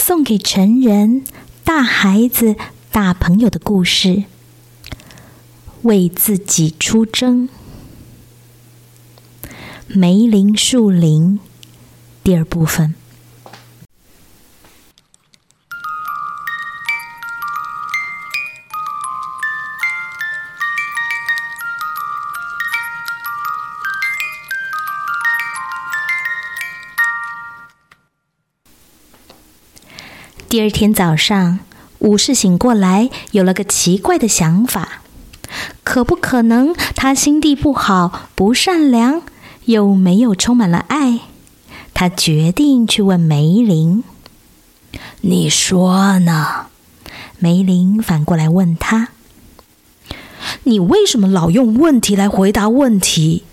送给成人、大孩子、大朋友的故事。为自己出征，梅林树林第二部分。第二天早上，武士醒过来，有了个奇怪的想法：可不可能他心地不好、不善良，又没有充满了爱？他决定去问梅林：“你说呢？”梅林反过来问他：“你为什么老用问题来回答问题？”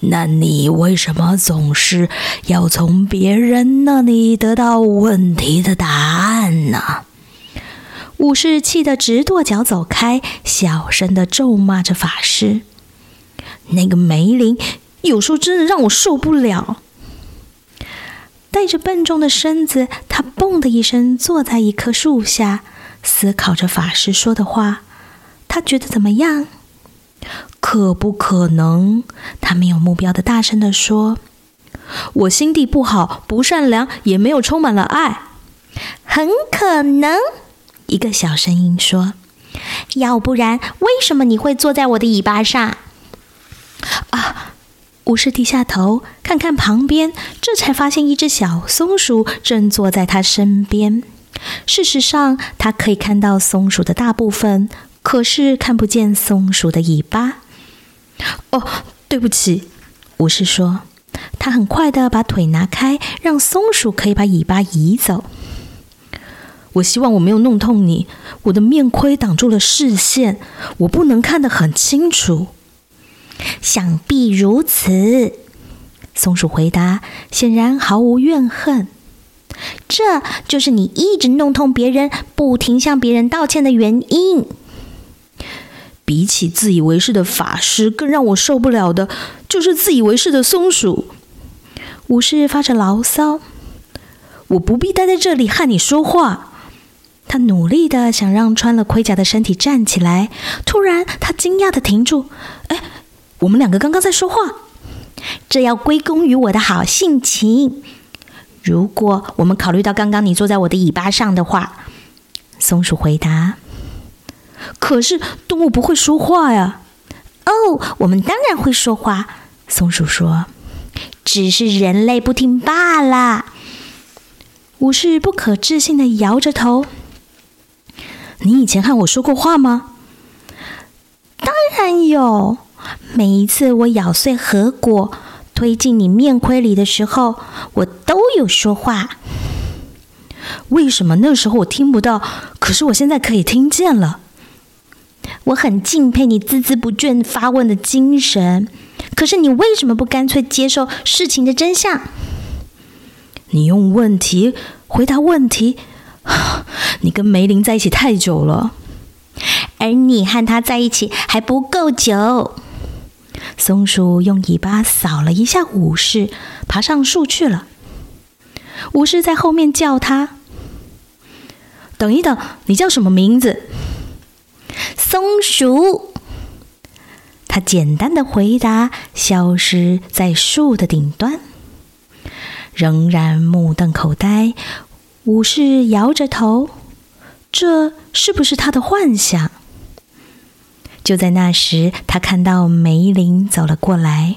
那你为什么总是要从别人那里得到问题的答案呢？武士气得直跺脚，走开，小声的咒骂着法师。那个梅林有时候真的让我受不了。带着笨重的身子，他嘣的一声坐在一棵树下，思考着法师说的话。他觉得怎么样？可不可能？他没有目标的大声的说：“我心地不好，不善良，也没有充满了爱。”很可能，一个小声音说：“要不然，为什么你会坐在我的尾巴上？”啊！武士低下头看看旁边，这才发现一只小松鼠正坐在他身边。事实上，他可以看到松鼠的大部分，可是看不见松鼠的尾巴。哦，对不起，武士说。他很快的把腿拿开，让松鼠可以把尾巴移走。我希望我没有弄痛你。我的面盔挡住了视线，我不能看得很清楚。想必如此，松鼠回答，显然毫无怨恨。这就是你一直弄痛别人、不停向别人道歉的原因。比起自以为是的法师，更让我受不了的就是自以为是的松鼠。武士发着牢骚：“我不必待在这里和你说话。”他努力的想让穿了盔甲的身体站起来，突然他惊讶的停住：“哎，我们两个刚刚在说话。”这要归功于我的好性情。如果我们考虑到刚刚你坐在我的尾巴上的话，松鼠回答。可是动物不会说话呀！哦，我们当然会说话。松鼠说：“只是人类不听罢了。”武士不可置信的摇着头：“你以前和我说过话吗？”“当然有。每一次我咬碎核果推进你面盔里的时候，我都有说话。为什么那时候我听不到？可是我现在可以听见了。”我很敬佩你孜孜不倦发问的精神，可是你为什么不干脆接受事情的真相？你用问题回答问题。你跟梅林在一起太久了，而你和他在一起还不够久。松鼠用尾巴扫了一下武士，爬上树去了。武士在后面叫他：“等一等，你叫什么名字？”松鼠，他简单的回答，消失在树的顶端。仍然目瞪口呆，武士摇着头，这是不是他的幻想？就在那时，他看到梅林走了过来。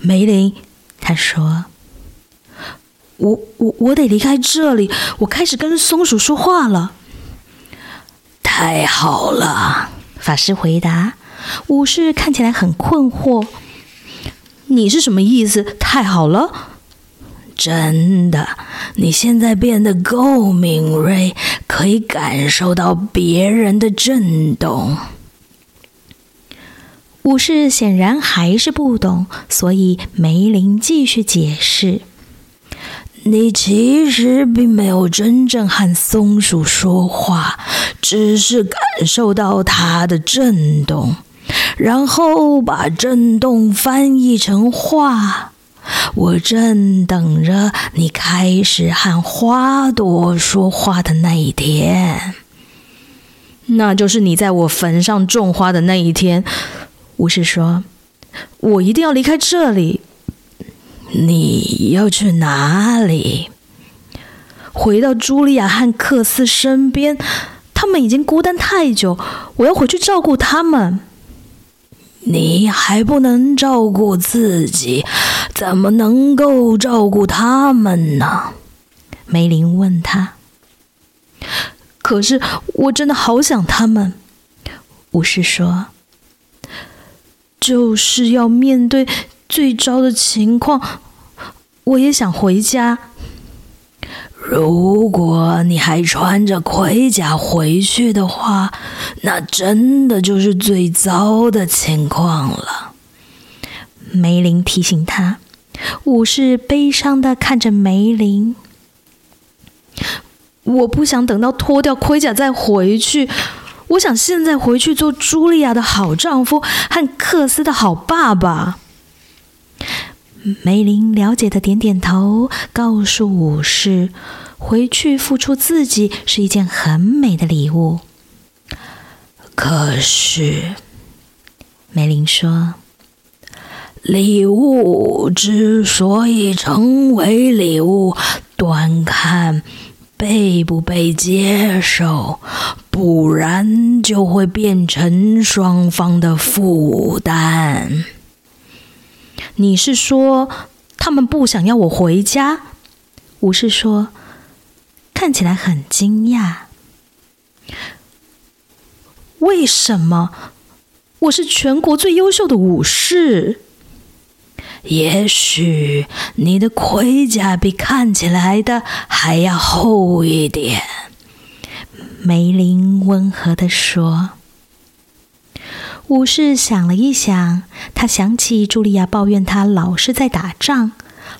梅林，他说：“我我我得离开这里。”我开始跟松鼠说话了。太好了，法师回答。武士看起来很困惑。你是什么意思？太好了？真的，你现在变得够敏锐，可以感受到别人的震动。武士显然还是不懂，所以梅林继续解释。你其实并没有真正和松鼠说话，只是感受到它的震动，然后把震动翻译成话。我正等着你开始和花朵说话的那一天。那就是你在我坟上种花的那一天。巫师说：“我一定要离开这里。”你要去哪里？回到茱莉亚和克斯身边。他们已经孤单太久，我要回去照顾他们。你还不能照顾自己，怎么能够照顾他们呢？梅林问他。可是我真的好想他们。巫师说：“就是要面对最糟的情况，我也想回家。”如果你还穿着盔甲回去的话，那真的就是最糟的情况了。梅林提醒他，武士悲伤的看着梅林。我不想等到脱掉盔甲再回去，我想现在回去做茱莉亚的好丈夫和克斯的好爸爸。梅林了解的点点头，告诉武士：“回去付出自己是一件很美的礼物。”可是，梅林说：“礼物之所以成为礼物，端看被不被接受，不然就会变成双方的负担。”你是说他们不想要我回家？武士说，看起来很惊讶。为什么？我是全国最优秀的武士。也许你的盔甲比看起来的还要厚一点。梅林温和的说。武士想了一想，他想起茱莉亚抱怨他老是在打仗，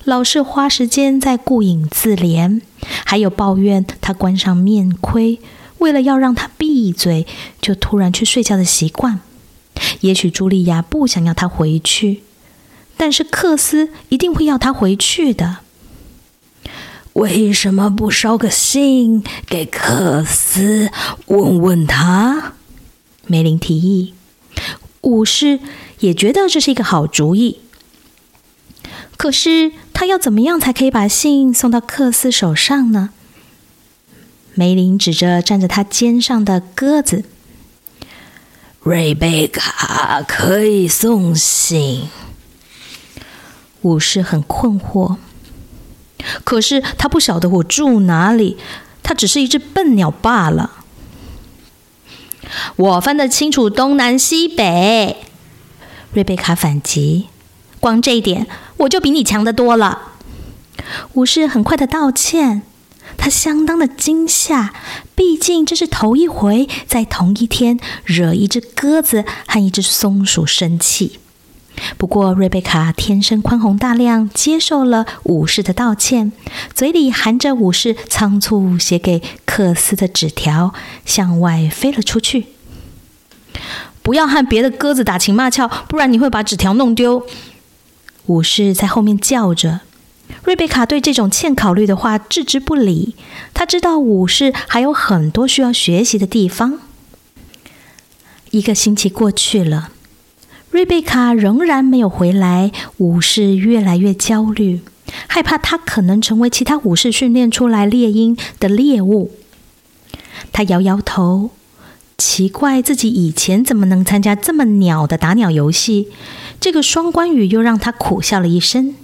老是花时间在顾影自怜，还有抱怨他关上面盔，为了要让他闭嘴，就突然去睡觉的习惯。也许茱莉亚不想要他回去，但是克斯一定会要他回去的。为什么不捎个信给克斯，问问他？梅林提议。武士也觉得这是一个好主意，可是他要怎么样才可以把信送到克斯手上呢？梅林指着站在他肩上的鸽子，瑞贝卡可以送信。武士很困惑，可是他不晓得我住哪里，他只是一只笨鸟罢了。我分得清楚东南西北，瑞贝卡反击。光这一点，我就比你强得多了。武士很快的道歉，他相当的惊吓，毕竟这是头一回在同一天惹一只鸽子和一只松鼠生气。不过，瑞贝卡天生宽宏大量，接受了武士的道歉，嘴里含着武士仓促写给克斯的纸条，向外飞了出去。不要和别的鸽子打情骂俏，不然你会把纸条弄丢。武士在后面叫着。瑞贝卡对这种欠考虑的话置之不理。他知道武士还有很多需要学习的地方。一个星期过去了。瑞贝卡仍然没有回来，武士越来越焦虑，害怕他可能成为其他武士训练出来猎鹰的猎物。他摇摇头，奇怪自己以前怎么能参加这么鸟的打鸟游戏。这个双关语又让他苦笑了一声。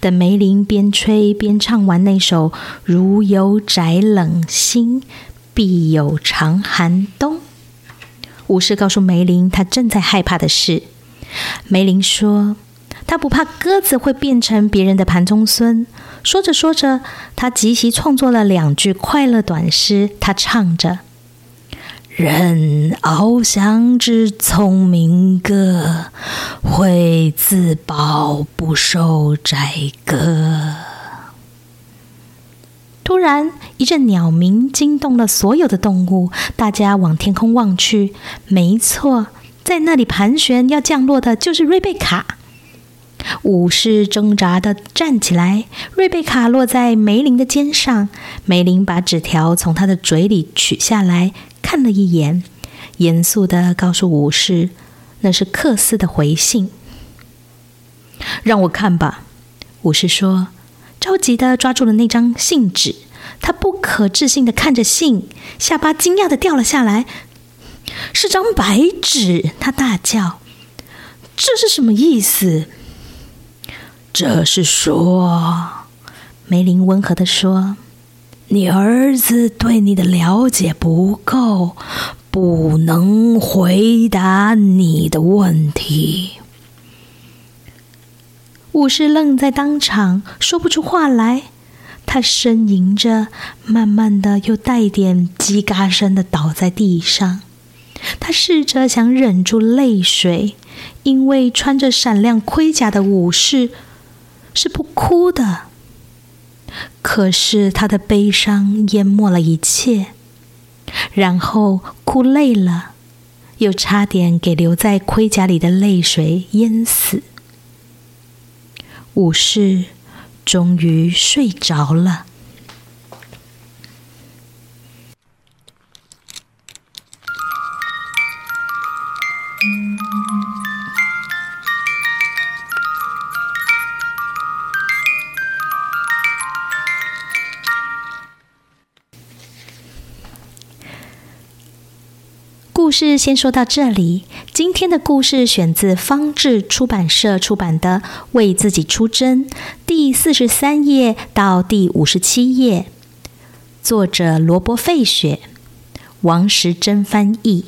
等梅林边吹边唱完那首“如有宅冷心，必有长寒冬”。武士告诉梅林，他正在害怕的事。梅林说：“他不怕鸽子会变成别人的盘中孙。”说着说着，他即席创作了两句快乐短诗。他唱着：“人翱翔之聪明歌，会自保不受宰割。”突然，一阵鸟鸣惊动了所有的动物。大家往天空望去，没错，在那里盘旋要降落的就是瑞贝卡。武士挣扎的站起来，瑞贝卡落在梅林的肩上。梅林把纸条从他的嘴里取下来，看了一眼，严肃的告诉武士：“那是克斯的回信。”让我看吧，武士说，着急的抓住了那张信纸。他不可置信的看着信，下巴惊讶的掉了下来。是张白纸，他大叫：“这是什么意思？”这是说，梅林温和的说：“你儿子对你的了解不够，不能回答你的问题。”武士愣在当场，说不出话来。他呻吟着，慢慢的又带点叽嘎声的倒在地上。他试着想忍住泪水，因为穿着闪亮盔甲的武士。是不哭的，可是他的悲伤淹没了一切，然后哭累了，又差点给留在盔甲里的泪水淹死。武士终于睡着了。故事先说到这里。今天的故事选自方志出版社出版的《为自己出征》第四十三页到第五十七页，作者罗伯·费雪，王时珍翻译。